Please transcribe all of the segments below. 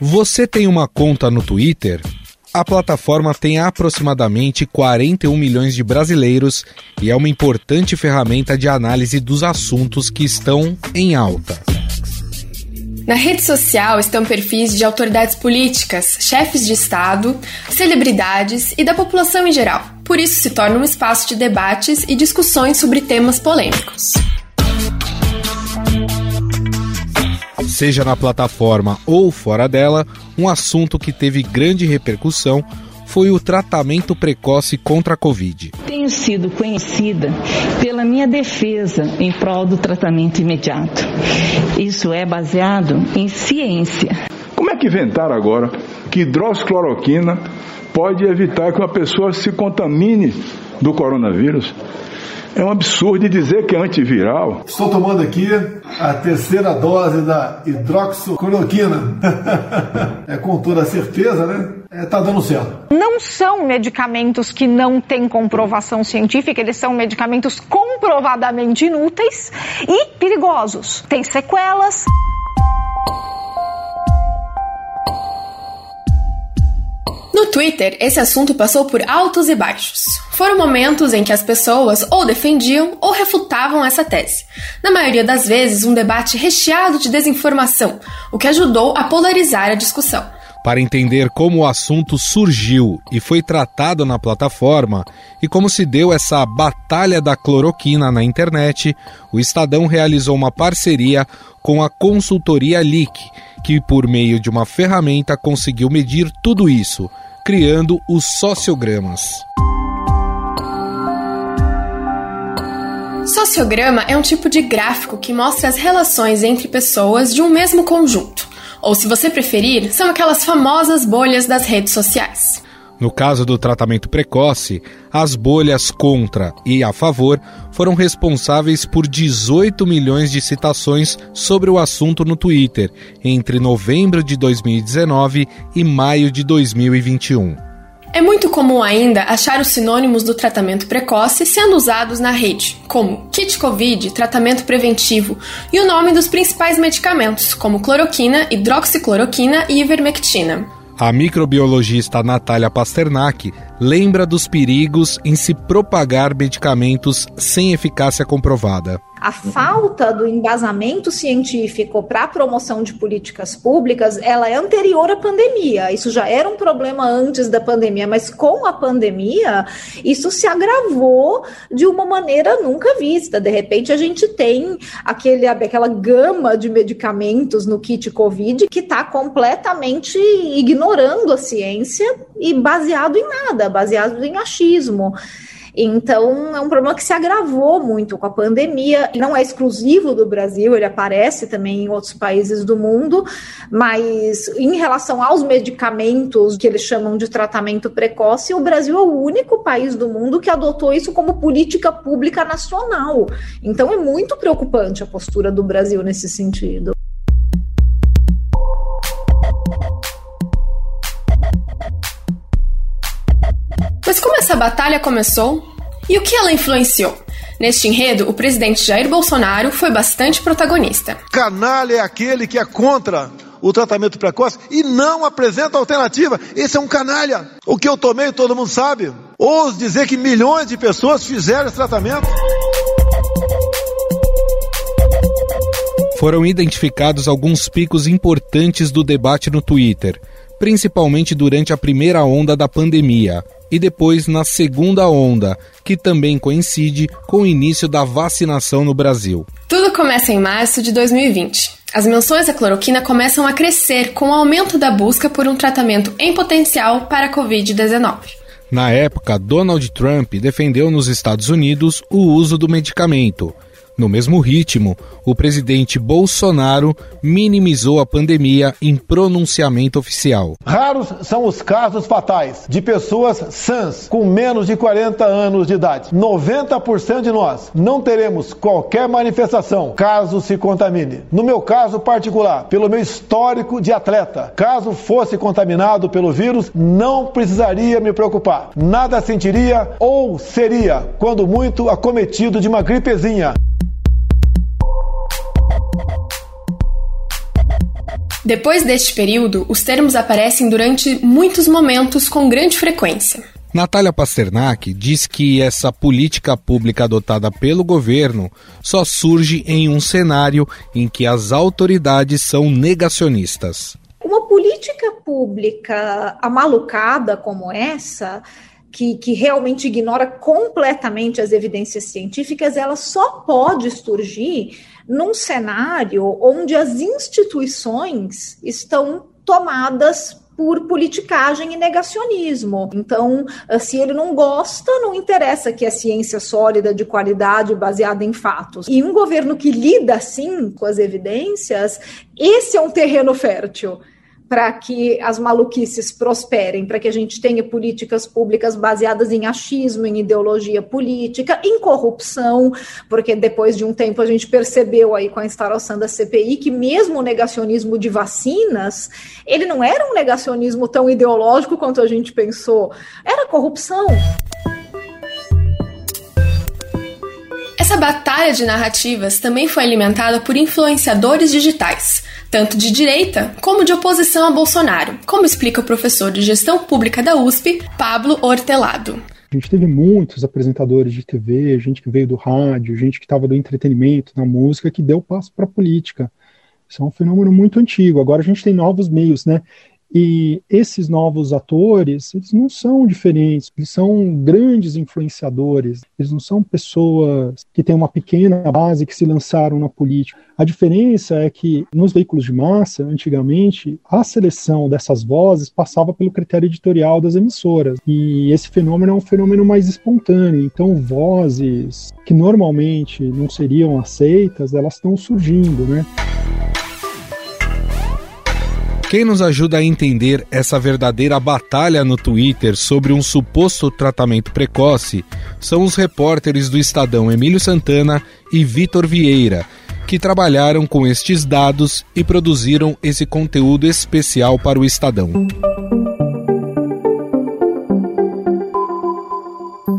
Você tem uma conta no Twitter? A plataforma tem aproximadamente 41 milhões de brasileiros e é uma importante ferramenta de análise dos assuntos que estão em alta. Na rede social estão perfis de autoridades políticas, chefes de Estado, celebridades e da população em geral. Por isso se torna um espaço de debates e discussões sobre temas polêmicos. Seja na plataforma ou fora dela, um assunto que teve grande repercussão foi o tratamento precoce contra a Covid. Tenho sido conhecida pela minha defesa em prol do tratamento imediato. Isso é baseado em ciência. Como é que inventaram agora que hidroxicloroquina pode evitar que uma pessoa se contamine do coronavírus? É um absurdo dizer que é antiviral. Estou tomando aqui a terceira dose da hidroxicloroquina. é com toda certeza, né? É, tá dando certo. Não são medicamentos que não têm comprovação científica, eles são medicamentos comprovadamente inúteis e perigosos. Tem sequelas. No Twitter, esse assunto passou por altos e baixos. Foram momentos em que as pessoas ou defendiam ou refutavam essa tese. Na maioria das vezes, um debate recheado de desinformação, o que ajudou a polarizar a discussão. Para entender como o assunto surgiu e foi tratado na plataforma e como se deu essa batalha da cloroquina na internet, o Estadão realizou uma parceria com a consultoria Leak, que por meio de uma ferramenta conseguiu medir tudo isso criando os sociogramas. Sociograma é um tipo de gráfico que mostra as relações entre pessoas de um mesmo conjunto. Ou, se você preferir, são aquelas famosas bolhas das redes sociais. No caso do tratamento precoce, as bolhas contra e a favor foram responsáveis por 18 milhões de citações sobre o assunto no Twitter entre novembro de 2019 e maio de 2021. É muito comum ainda achar os sinônimos do tratamento precoce sendo usados na rede, como kit Covid, tratamento preventivo, e o nome dos principais medicamentos, como cloroquina, hidroxicloroquina e ivermectina. A microbiologista Natália Pasternak lembra dos perigos em se propagar medicamentos sem eficácia comprovada a falta do embasamento científico para a promoção de políticas públicas, ela é anterior à pandemia. Isso já era um problema antes da pandemia, mas com a pandemia, isso se agravou de uma maneira nunca vista. De repente, a gente tem aquele, aquela gama de medicamentos no kit COVID que está completamente ignorando a ciência e baseado em nada, baseado em achismo. Então, é um problema que se agravou muito com a pandemia. Não é exclusivo do Brasil, ele aparece também em outros países do mundo, mas em relação aos medicamentos que eles chamam de tratamento precoce, o Brasil é o único país do mundo que adotou isso como política pública nacional. Então, é muito preocupante a postura do Brasil nesse sentido. Batalha começou? E o que ela influenciou? Neste enredo, o presidente Jair Bolsonaro foi bastante protagonista. Canalha é aquele que é contra o tratamento precoce e não apresenta alternativa. Esse é um canalha. O que eu tomei, todo mundo sabe. Ouso dizer que milhões de pessoas fizeram esse tratamento. Foram identificados alguns picos importantes do debate no Twitter, principalmente durante a primeira onda da pandemia e depois na segunda onda, que também coincide com o início da vacinação no Brasil. Tudo começa em março de 2020. As menções à cloroquina começam a crescer com o aumento da busca por um tratamento em potencial para a Covid-19. Na época, Donald Trump defendeu nos Estados Unidos o uso do medicamento, no mesmo ritmo, o presidente Bolsonaro minimizou a pandemia em pronunciamento oficial. Raros são os casos fatais de pessoas sãs com menos de 40 anos de idade. 90% de nós não teremos qualquer manifestação caso se contamine. No meu caso particular, pelo meu histórico de atleta, caso fosse contaminado pelo vírus, não precisaria me preocupar. Nada sentiria ou seria, quando muito, acometido de uma gripezinha. Depois deste período, os termos aparecem durante muitos momentos com grande frequência. Natália Pasternak diz que essa política pública adotada pelo governo só surge em um cenário em que as autoridades são negacionistas. Uma política pública amalucada como essa, que, que, realmente ignora completamente as evidências científicas, ela só pode surgir num cenário onde as instituições estão tomadas por politicagem e negacionismo. Então, ah, se ele não gosta, não interessa que é ciência sólida, de qualidade, baseada em fatos. E um governo que lida assim com as evidências, esse é um terreno fértil para que as maluquices prosperem, para que a gente tenha políticas públicas baseadas em achismo, em ideologia política, em corrupção, porque depois de um tempo a gente percebeu aí com a instalação da CPI que mesmo o negacionismo de vacinas, ele não era um negacionismo tão ideológico quanto a gente pensou, era corrupção. Essa batalha de narrativas também foi alimentada por influenciadores digitais tanto de direita como de oposição a Bolsonaro, como explica o professor de gestão pública da USP, Pablo Hortelado. A gente teve muitos apresentadores de TV, gente que veio do rádio, gente que estava do entretenimento, da música, que deu passo para a política. Isso é um fenômeno muito antigo. Agora a gente tem novos meios, né? E esses novos atores, eles não são diferentes, eles são grandes influenciadores, eles não são pessoas que têm uma pequena base que se lançaram na política. A diferença é que nos veículos de massa, antigamente, a seleção dessas vozes passava pelo critério editorial das emissoras. E esse fenômeno é um fenômeno mais espontâneo. Então, vozes que normalmente não seriam aceitas, elas estão surgindo, né? Quem nos ajuda a entender essa verdadeira batalha no Twitter sobre um suposto tratamento precoce são os repórteres do Estadão Emílio Santana e Vitor Vieira, que trabalharam com estes dados e produziram esse conteúdo especial para o Estadão.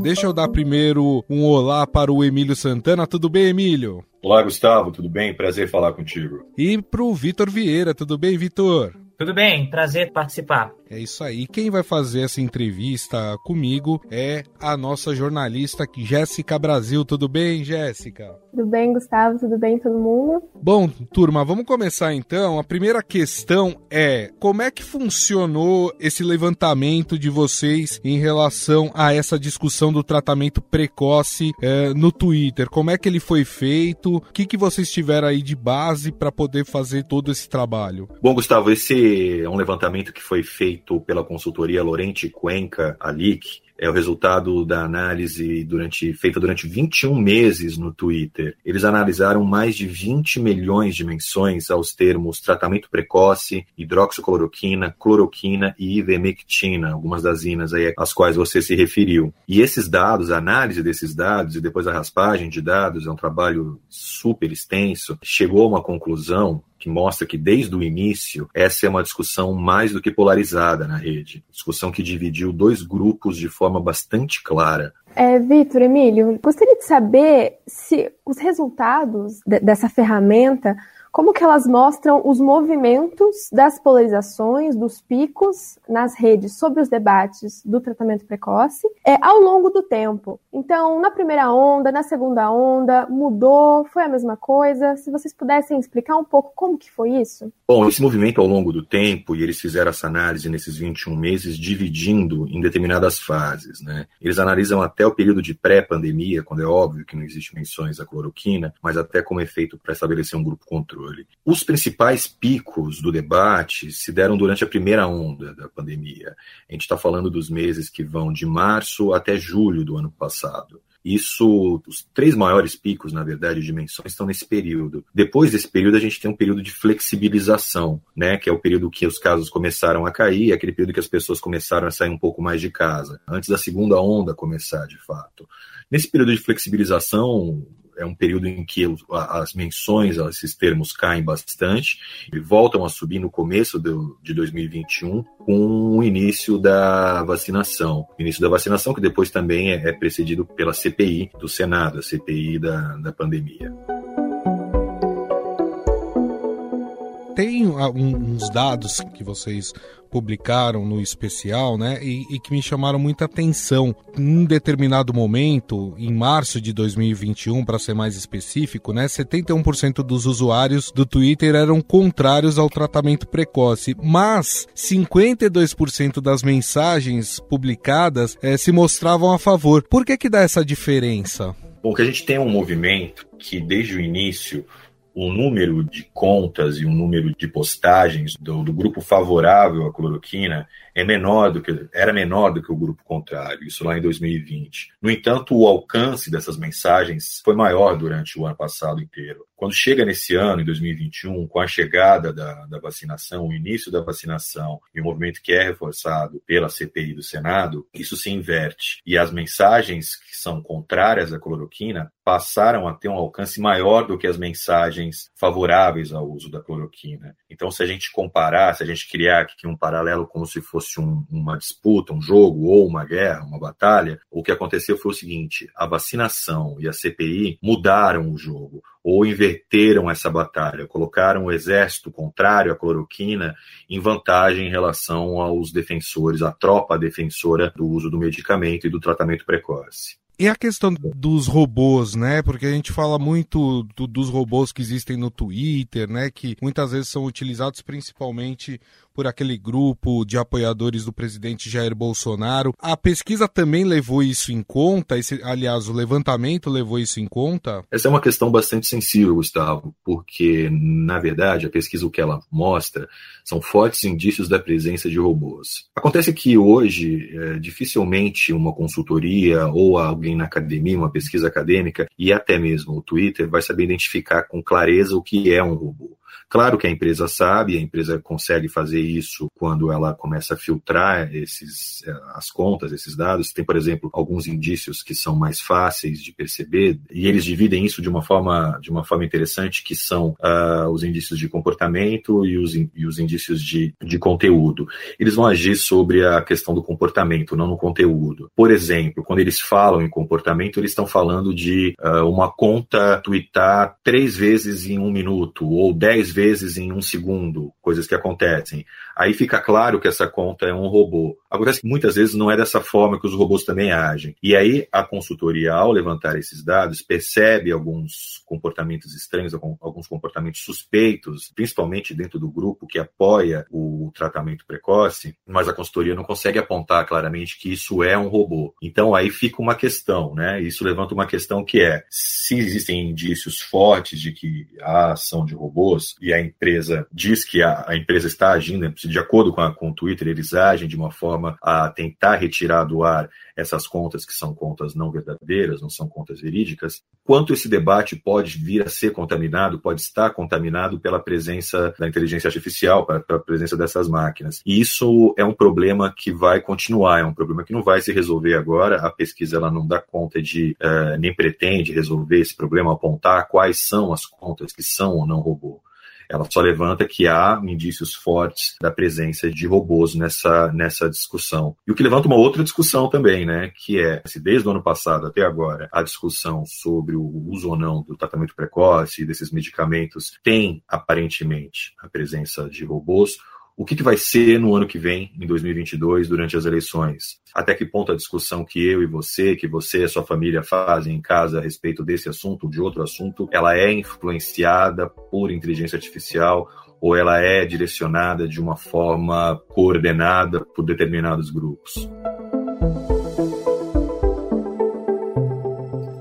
Deixa eu dar primeiro um olá para o Emílio Santana. Tudo bem, Emílio? Olá, Gustavo. Tudo bem? Prazer falar contigo. E para o Vitor Vieira. Tudo bem, Vitor? Tudo bem, prazer participar. É isso aí. Quem vai fazer essa entrevista comigo é a nossa jornalista Jéssica Brasil. Tudo bem, Jéssica? Tudo bem, Gustavo? Tudo bem, todo mundo? Bom, turma, vamos começar então. A primeira questão é como é que funcionou esse levantamento de vocês em relação a essa discussão do tratamento precoce é, no Twitter? Como é que ele foi feito? O que, que vocês tiveram aí de base para poder fazer todo esse trabalho? Bom, Gustavo, esse é um levantamento que foi feito feito pela consultoria Lorente Cuenca Alic, é o resultado da análise durante, feita durante 21 meses no Twitter. Eles analisaram mais de 20 milhões de menções aos termos tratamento precoce, hidroxicloroquina, cloroquina e ivermectina, algumas das inas aí às quais você se referiu. E esses dados, a análise desses dados e depois a raspagem de dados, é um trabalho super extenso, chegou a uma conclusão que mostra que desde o início essa é uma discussão mais do que polarizada na rede. Discussão que dividiu dois grupos de forma bastante clara. É, Vitor, Emílio, gostaria de saber se os resultados dessa ferramenta como que elas mostram os movimentos das polarizações, dos picos nas redes sobre os debates do tratamento precoce é, ao longo do tempo. Então, na primeira onda, na segunda onda, mudou, foi a mesma coisa? Se vocês pudessem explicar um pouco como que foi isso? Bom, esse movimento ao longo do tempo, e eles fizeram essa análise nesses 21 meses, dividindo em determinadas fases, né? Eles analisam até o período de pré-pandemia, quando é óbvio que não existe menções à cloroquina, mas até como efeito para estabelecer um grupo controle controle. Os principais picos do debate se deram durante a primeira onda da pandemia. A gente está falando dos meses que vão de março até julho do ano passado. Isso, os três maiores picos, na verdade, de dimensões estão nesse período. Depois desse período, a gente tem um período de flexibilização, né? Que é o período que os casos começaram a cair, aquele período que as pessoas começaram a sair um pouco mais de casa, antes da segunda onda começar, de fato. Nesse período de flexibilização, é um período em que as menções a esses termos caem bastante e voltam a subir no começo do, de 2021 com o início da vacinação. O início da vacinação que depois também é, é precedido pela CPI do Senado, a CPI da, da pandemia. tem uns dados que vocês publicaram no especial, né, e, e, que me chamaram muita atenção. Em determinado momento, em março de 2021, para ser mais específico, né, 71% dos usuários do Twitter eram contrários ao tratamento precoce, mas 52% das mensagens publicadas é, se mostravam a favor. Por que que dá essa diferença? Bom, que a gente tem um movimento que desde o início o número de contas e o número de postagens do, do, grupo favorável à cloroquina é menor do que era menor do que o grupo contrário, isso lá em 2020. No entanto, o alcance dessas mensagens foi maior durante o ano passado inteiro. Quando chega nesse ano, em 2021, com a chegada da, da vacinação, o início da vacinação e o movimento que é reforçado pela CPI do Senado, isso se inverte. E as mensagens que são contrárias à cloroquina passaram a ter um alcance maior do que as mensagens favoráveis ao uso da cloroquina. Então, se a gente comparar, se a gente criar aqui um paralelo como se fosse um, uma disputa, um jogo ou uma guerra, uma batalha, o que aconteceu foi o seguinte: a vacinação e a CPI mudaram o jogo ou inverteram essa batalha, colocaram o exército contrário à cloroquina em vantagem em relação aos defensores, à tropa defensora do uso do medicamento e do tratamento precoce. E a questão dos robôs, né? Porque a gente fala muito do, dos robôs que existem no Twitter, né? Que muitas vezes são utilizados principalmente por aquele grupo de apoiadores do presidente Jair Bolsonaro. A pesquisa também levou isso em conta? Esse, aliás, o levantamento levou isso em conta? Essa é uma questão bastante sensível, Gustavo, porque, na verdade, a pesquisa o que ela mostra são fortes indícios da presença de robôs. Acontece que hoje, é, dificilmente uma consultoria ou alguém na academia, uma pesquisa acadêmica, e até mesmo o Twitter, vai saber identificar com clareza o que é um robô. Claro que a empresa sabe, a empresa consegue fazer isso quando ela começa a filtrar esses, eh, as contas, esses dados. Tem, por exemplo, alguns indícios que são mais fáceis de perceber, e eles dividem isso de uma forma, de uma forma interessante, que são uh, os indícios de comportamento e os, e os indícios de, de conteúdo. Eles vão agir sobre a questão do comportamento, não no conteúdo. Por exemplo, quando eles falam em comportamento, eles estão falando de uh, uma conta twittar três vezes em um minuto, ou dez vezes em um segundo, coisas que acontecem. Aí fica claro que essa conta é um robô. Acontece que muitas vezes não é dessa forma que os robôs também agem. E aí a consultoria, ao levantar esses dados, percebe alguns comportamentos estranhos, alguns comportamentos suspeitos, principalmente dentro do grupo que apoia o tratamento precoce, mas a consultoria não consegue apontar claramente que isso é um robô. Então aí fica uma questão, né? Isso levanta uma questão que é se existem indícios fortes de que há ação de robôs, e a empresa diz que a, a empresa está agindo, de acordo com, a, com o Twitter, eles agem de uma forma a tentar retirar do ar essas contas que são contas não verdadeiras, não são contas verídicas, quanto esse debate pode vir a ser contaminado, pode estar contaminado pela presença da inteligência artificial, pela presença dessas máquinas. E isso é um problema que vai continuar, é um problema que não vai se resolver agora. A pesquisa ela não dá conta de, uh, nem pretende resolver esse problema, apontar quais são as contas que são ou não robô. Ela só levanta que há indícios fortes da presença de robôs nessa, nessa discussão. E o que levanta uma outra discussão também, né? Que é, se desde o ano passado até agora, a discussão sobre o uso ou não do tratamento precoce desses medicamentos tem aparentemente a presença de robôs o que, que, vai ser no ano que vem, em 2022, durante as eleições? Até que ponto a discussão que eu e você, que você e sua família fazem em casa a respeito desse assunto, de outro assunto, ela é influenciada por inteligência artificial ou ela é direcionada de uma forma coordenada por determinados grupos?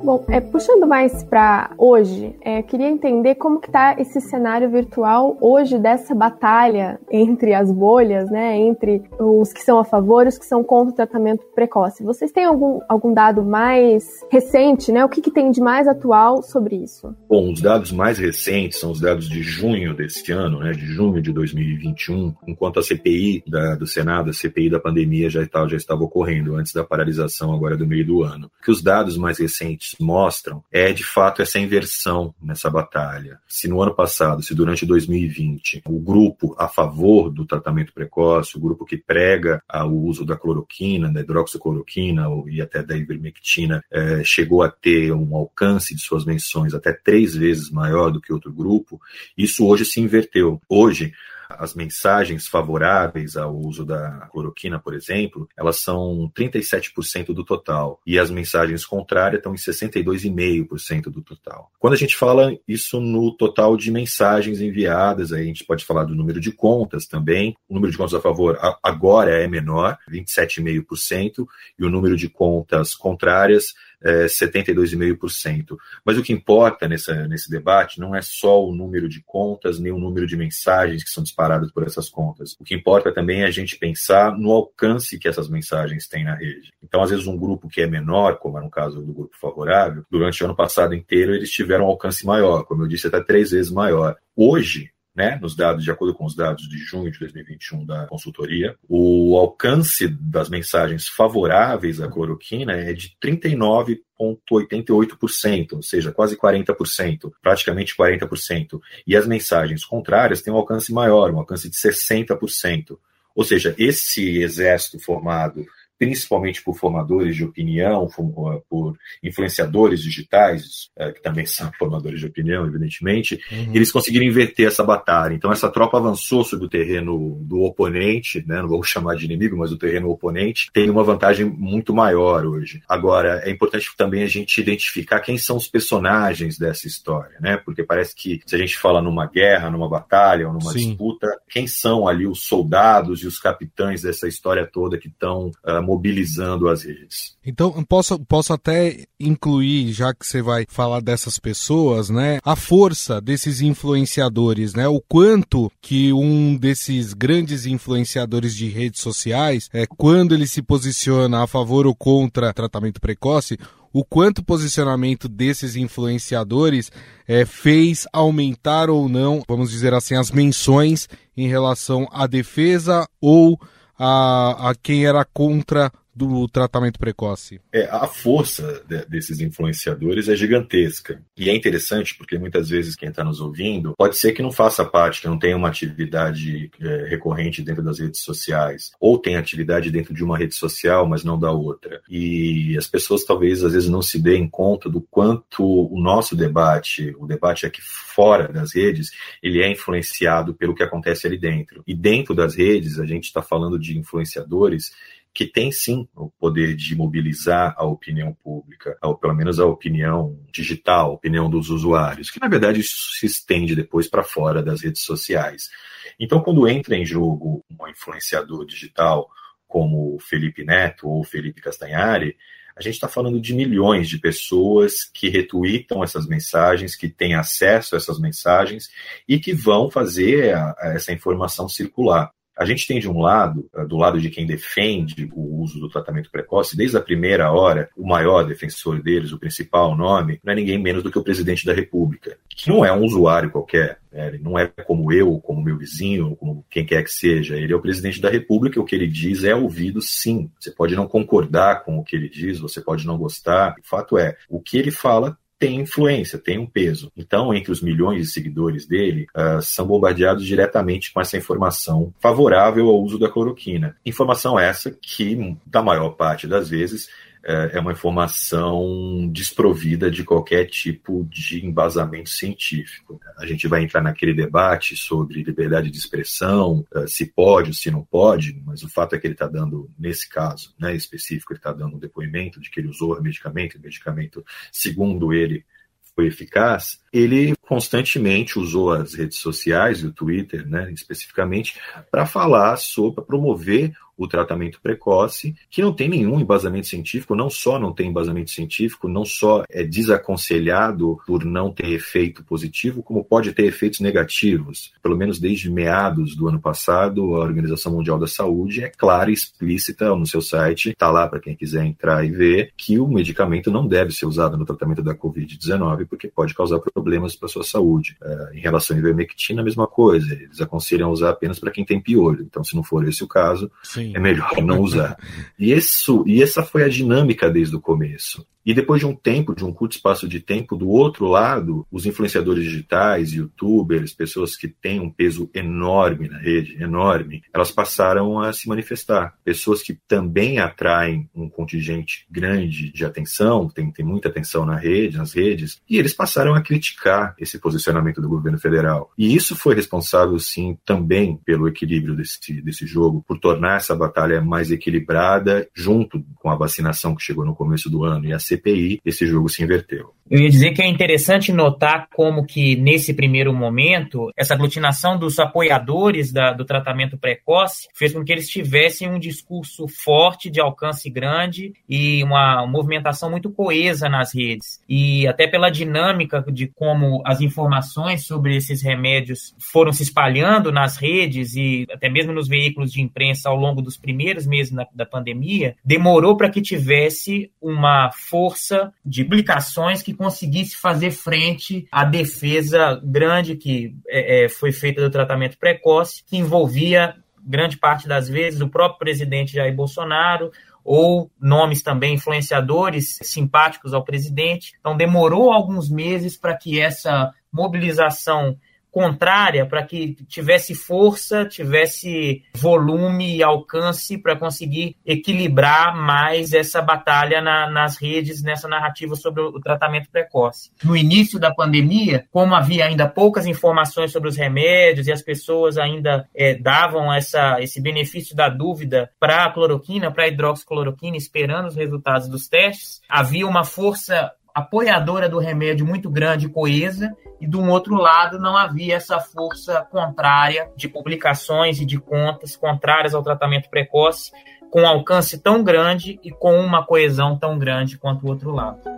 Bom, é, puxando mais para hoje, é, queria entender como que está esse cenário virtual hoje dessa batalha entre as bolhas, né, entre os que são a favor e os que são contra o tratamento precoce. Vocês têm algum, algum dado mais recente, né? O que, que tem de mais atual sobre isso? Bom, os dados mais recentes são os dados de junho deste ano, né, de junho de 2021, enquanto a CPI da, do Senado, a CPI da pandemia já, estava, já estava ocorrendo antes da paralisação agora do meio do ano. Que os dados mais recentes mostram é de fato essa inversão nessa batalha. Se no ano passado, se durante 2020, o grupo a favor do tratamento precoce, o grupo que prega o uso da cloroquina, da hidroxicloroquina e até da ivermectina, é, chegou a ter um alcance de suas menções até três vezes maior do que outro grupo, isso hoje se inverteu. Hoje, as mensagens favoráveis ao uso da cloroquina, por exemplo, elas são 37% do total, e as mensagens contrárias estão em 62,5% do total. Quando a gente fala isso no total de mensagens enviadas, aí a gente pode falar do número de contas também. O número de contas a favor agora é menor, 27,5%, e o número de contas contrárias é, 72,5%. Mas o que importa nessa, nesse debate não é só o número de contas, nem o número de mensagens que são disparadas por essas contas. O que importa também é a gente pensar no alcance que essas mensagens têm na rede. Então, às vezes, um grupo que é menor, como é no caso do grupo favorável, durante o ano passado inteiro eles tiveram um alcance maior, como eu disse, até três vezes maior. Hoje, né, nos dados, de acordo com os dados de junho de 2021 da consultoria, o alcance das mensagens favoráveis à cloroquina é de 39,88%, ou seja, quase 40%, praticamente 40%. E as mensagens contrárias têm um alcance maior, um alcance de 60%. Ou seja, esse exército formado principalmente por formadores de opinião, por influenciadores digitais, é, que também são formadores de opinião, evidentemente, uhum. eles conseguiram inverter essa batalha. Então, essa tropa avançou sobre o terreno do oponente, né, não vou chamar de inimigo, mas o terreno oponente, tem uma vantagem muito maior hoje. Agora, é importante também a gente identificar quem são os personagens dessa história, né, porque parece que se a gente fala numa guerra, numa batalha ou numa Sim. disputa, quem são ali os soldados e os capitães dessa história toda que estão uh, mobilizando as redes. Então, posso, posso até incluir, já que você vai falar dessas pessoas, né, a força desses influenciadores, né, o quanto que um desses grandes influenciadores de redes sociais, é, quando ele se posiciona a favor ou contra tratamento precoce, o quanto o posicionamento desses influenciadores é, fez aumentar ou não, vamos dizer assim, as menções em relação à defesa ou a, a quem era contra do tratamento precoce? É, a força de, desses influenciadores é gigantesca. E é interessante porque muitas vezes quem está nos ouvindo pode ser que não faça parte, que não tenha uma atividade é, recorrente dentro das redes sociais, ou tem atividade dentro de uma rede social, mas não da outra. E as pessoas talvez às vezes não se deem conta do quanto o nosso debate, o debate aqui fora das redes, ele é influenciado pelo que acontece ali dentro. E dentro das redes, a gente está falando de influenciadores que tem sim o poder de mobilizar a opinião pública, ou pelo menos a opinião digital, a opinião dos usuários, que na verdade isso se estende depois para fora das redes sociais. Então, quando entra em jogo um influenciador digital como Felipe Neto ou Felipe Castanhari, a gente está falando de milhões de pessoas que retweetam essas mensagens, que têm acesso a essas mensagens e que vão fazer a, a essa informação circular. A gente tem de um lado, eh, do lado de quem defende o uso do tratamento precoce, desde a primeira hora, o maior defensor deles, o principal nome, não é ninguém menos do que o presidente da República, que não é um usuário qualquer, né? ele não é como eu, como meu vizinho, como quem quer que seja, ele é o presidente da República, e o que ele diz é ouvido sim. Você pode não concordar com o que ele diz, você pode não gostar, o fato é, o que ele fala tem influência, tem um peso. Então, entre os milhões de seguidores dele, uh, são bombardeados diretamente com essa informação favorável ao uso da cloroquina. Informação essa que, da maior parte das vezes, é, é uma informação desprovida de qualquer tipo de embasamento científico. A gente vai entrar naquele debate sobre liberdade de expressão, é, se pode ou se não pode, mas o fato é que ele está dando, nesse caso né, específico, ele está dando um depoimento de que ele usou o medicamento, o medicamento, segundo ele, foi eficaz, ele constantemente usou as redes sociais e o Twitter, né, especificamente, para falar sobre, para promover o tratamento precoce, que não tem nenhum embasamento científico, não só não tem embasamento científico, não só é desaconselhado por não ter efeito positivo, como pode ter efeitos negativos. Pelo menos desde meados do ano passado, a Organização Mundial da Saúde é clara e explícita no seu site, está lá para quem quiser entrar e ver, que o medicamento não deve ser usado no tratamento da Covid-19, porque pode causar problemas problemas para sua saúde. É, em relação à ivermectina, a mesma coisa. Eles aconselham usar apenas para quem tem piolho. Então, se não for esse o caso, Sim. é melhor não usar. e, isso, e essa foi a dinâmica desde o começo. E depois de um tempo, de um curto espaço de tempo, do outro lado, os influenciadores digitais, youtubers, pessoas que têm um peso enorme na rede, enorme, elas passaram a se manifestar. Pessoas que também atraem um contingente grande de atenção, tem, tem muita atenção na rede, nas redes, e eles passaram a criticar esse posicionamento do governo federal. E isso foi responsável, sim, também pelo equilíbrio desse, desse jogo, por tornar essa batalha mais equilibrada, junto com a vacinação que chegou no começo do ano e a CPI, esse jogo se inverteu. Eu ia dizer que é interessante notar como que, nesse primeiro momento, essa aglutinação dos apoiadores da, do tratamento precoce fez com que eles tivessem um discurso forte, de alcance grande e uma movimentação muito coesa nas redes. E até pela dinâmica de como as informações sobre esses remédios foram se espalhando nas redes e até mesmo nos veículos de imprensa ao longo dos primeiros meses da, pandemia, demorou para que tivesse uma força de publicações que conseguisse fazer frente à defesa grande que é, é, foi feita do tratamento precoce, que envolvia grande parte das vezes o próprio presidente Jair Bolsonaro ou nomes também influenciadores simpáticos ao presidente. Então demorou alguns meses para que essa mobilização contrária para que tivesse força, tivesse volume e alcance para conseguir equilibrar mais essa batalha na, nas redes, nessa narrativa sobre o tratamento precoce. No início da pandemia, como havia ainda poucas informações sobre os remédios e as pessoas ainda é, davam essa, esse benefício da dúvida para a cloroquina, para a hidroxicloroquina, esperando os resultados dos testes, havia uma força apoiadora do remédio muito grande e coesa, e de um outro lado não havia essa força contrária de publicações e de contas contrárias ao tratamento precoce, com alcance tão grande e com uma coesão tão grande quanto o outro lado.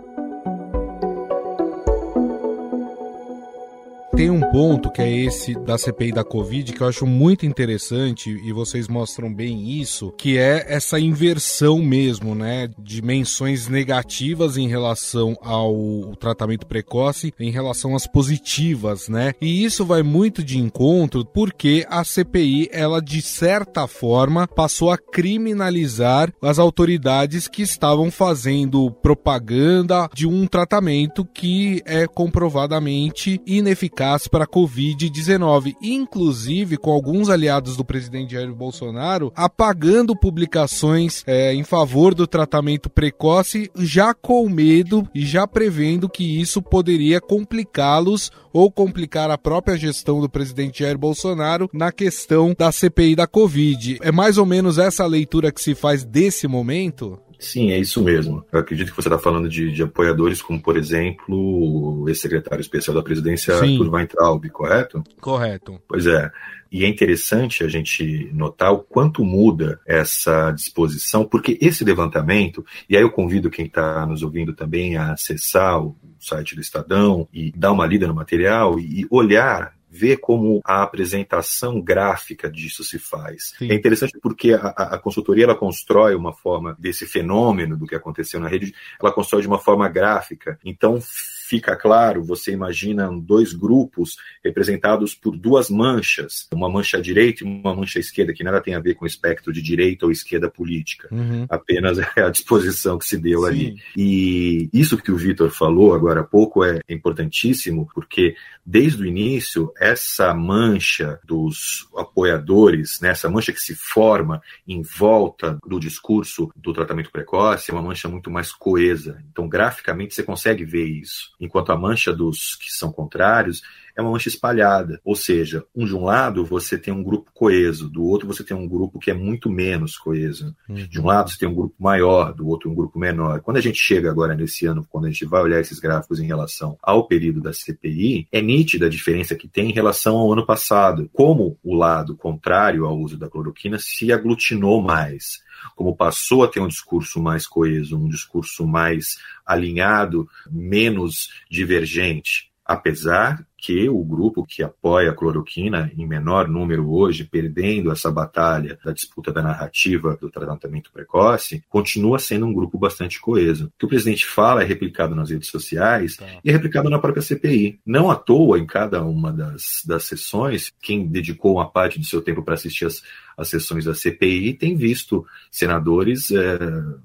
Tem um ponto que é esse da CPI da Covid que eu acho muito interessante e vocês mostram bem isso, que é essa inversão mesmo, né, de menções negativas em relação ao tratamento precoce, em relação às positivas, né? E isso vai muito de encontro porque a CPI, ela de certa forma passou a criminalizar as autoridades que estavam fazendo propaganda de um tratamento que é comprovadamente ineficaz eficaz para a Covid-19, inclusive com alguns aliados do presidente Jair Bolsonaro apagando publicações é, em favor do tratamento precoce, já com medo e já prevendo que isso poderia complicá-los ou complicar a própria gestão do presidente Jair Bolsonaro na questão da CPI da Covid. É mais ou menos essa leitura que se faz desse momento? Sim, é isso mesmo. Eu acredito que você está falando de, de, apoiadores como, por exemplo, o ex-secretário especial da presidência, Sim. Arthur Weintraub, correto? Correto. Pois é. E é interessante a gente notar o quanto muda essa disposição, porque esse levantamento, e aí eu convido quem está nos ouvindo também a acessar o site do Estadão e dar uma lida no material e olhar ver como a apresentação gráfica disso se faz. Sim. É interessante porque a, a, consultoria ela constrói uma forma desse fenômeno do que aconteceu na rede, ela constrói de uma forma gráfica. Então fica claro, você imagina dois grupos representados por duas manchas, uma mancha direita e uma mancha esquerda, que nada tem a ver com o espectro de direita ou esquerda política, uhum. apenas é a disposição que se deu Sim. ali. E isso que o Vitor falou agora há pouco é importantíssimo, porque desde o início, essa mancha dos apoiadores, né, essa mancha que se forma em volta do discurso do tratamento precoce, é uma mancha muito mais coesa. Então, graficamente, você consegue ver isso enquanto a mancha dos que são contrários é uma mancha espalhada. Ou seja, um de um lado você tem um grupo coeso, do outro você tem um grupo que é muito menos coeso. Uhum. De um lado você tem um grupo maior, do outro um grupo menor. Quando a gente chega agora nesse ano, quando a gente vai olhar esses gráficos em relação ao período da CPI, é nítida a diferença que tem em relação ao ano passado. Como o lado contrário ao uso da cloroquina se aglutinou mais como passou a ter um discurso mais coeso, um discurso mais alinhado, menos divergente apesar que o grupo que apoia a cloroquina, em menor número hoje, perdendo essa batalha da disputa da narrativa do tratamento precoce, continua sendo um grupo bastante coeso. O que o presidente fala é replicado nas redes sociais tá. e é replicado na própria CPI. Não à toa, em cada uma das, das sessões, quem dedicou uma parte do seu tempo para assistir as as sessões da CPI, tem visto senadores é,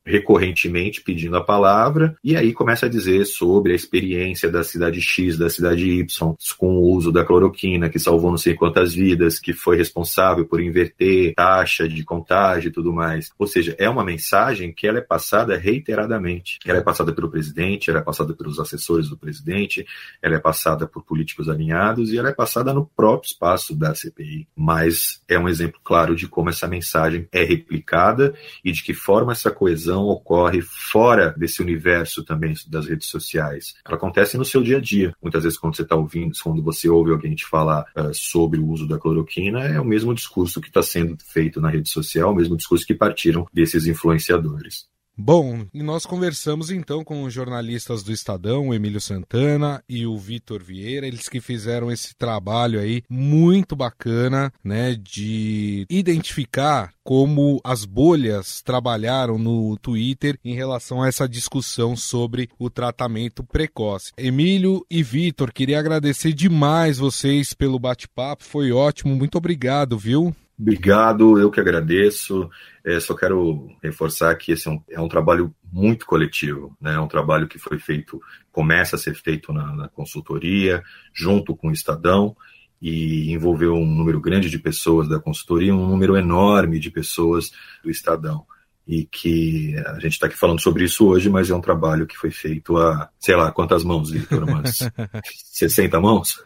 recorrentemente pedindo a palavra e aí começa a dizer sobre a experiência da cidade X, da cidade Y, com o uso da cloroquina, que salvou não sei quantas vidas, que foi responsável por inverter taxa de contágio e tudo mais. Ou seja, é uma mensagem que ela é passada reiteradamente. Ela é passada pelo presidente, ela é passada pelos assessores do presidente, ela é passada por políticos alinhados e ela é passada no próprio espaço da CPI. Mas é um exemplo claro de como essa mensagem é replicada e de que forma essa coesão ocorre fora desse universo também das redes sociais. Ela acontece no seu dia a dia. Muitas vezes, quando você está ouvindo, quando você ouve alguém te falar uh, sobre o uso da cloroquina, é o mesmo discurso que está sendo feito na rede social, o mesmo discurso que partiram desses influenciadores. Bom, e nós conversamos então com os jornalistas do Estadão, o Emílio Santana e o Vitor Vieira, eles que fizeram esse trabalho aí muito bacana, né, de identificar como as bolhas trabalharam no Twitter em relação a essa discussão sobre o tratamento precoce. Emílio e Vitor, queria agradecer demais vocês pelo bate-papo, foi ótimo, muito obrigado, viu? Obrigado, eu que agradeço. É, só quero reforçar que esse é um, é um, trabalho muito coletivo, né? É um trabalho que foi feito, começa a ser feito na, na consultoria, junto com o Estadão, e envolveu um número grande de pessoas da consultoria, um número enorme de pessoas do Estadão e que a gente está aqui falando sobre isso hoje, mas é um trabalho que foi feito a, sei lá, quantas mãos, Victor? Umas 60 mãos?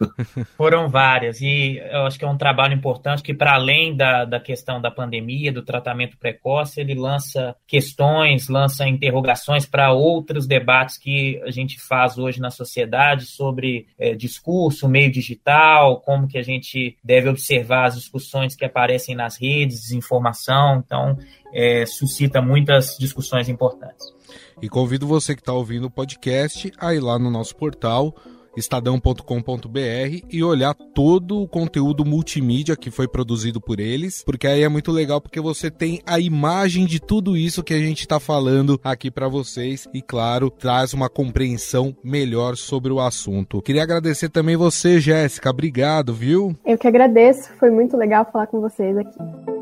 Foram várias, e eu acho que é um trabalho importante que, para além da, da questão da pandemia, do tratamento precoce, ele lança questões, lança interrogações para outros debates que a gente faz hoje na sociedade sobre é, discurso, meio digital, como que a gente deve observar as discussões que aparecem nas redes, desinformação, então é, suscita muitas discussões importantes. E convido você que está ouvindo o podcast a ir lá no nosso portal estadão.com.br e olhar todo o conteúdo multimídia que foi produzido por eles, porque aí é muito legal porque você tem a imagem de tudo isso que a gente está falando aqui para vocês e claro, traz uma compreensão melhor sobre o assunto. Queria agradecer também você, Jéssica, obrigado, viu? Eu que agradeço, foi muito legal falar com vocês aqui.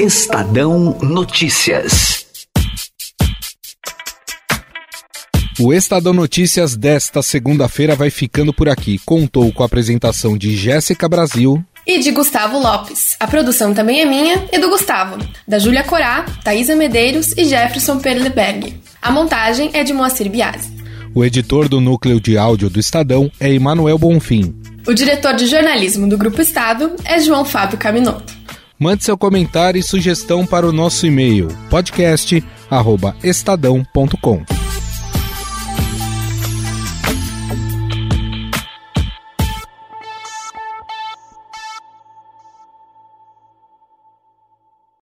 Estadão Notícias. O Estadão Notícias desta segunda-feira vai ficando por aqui. Contou com a apresentação de Jéssica Brasil e de Gustavo Lopes. A produção também é minha e do Gustavo, da Júlia Corá, Thaisa Medeiros e Jefferson Perleberg. A montagem é de Moacir Biasi. O editor do núcleo de áudio do Estadão é Emanuel Bonfim. O diretor de jornalismo do Grupo Estado é João Fábio Caminoto. Mande seu comentário e sugestão para o nosso e-mail podcast@estadão.com.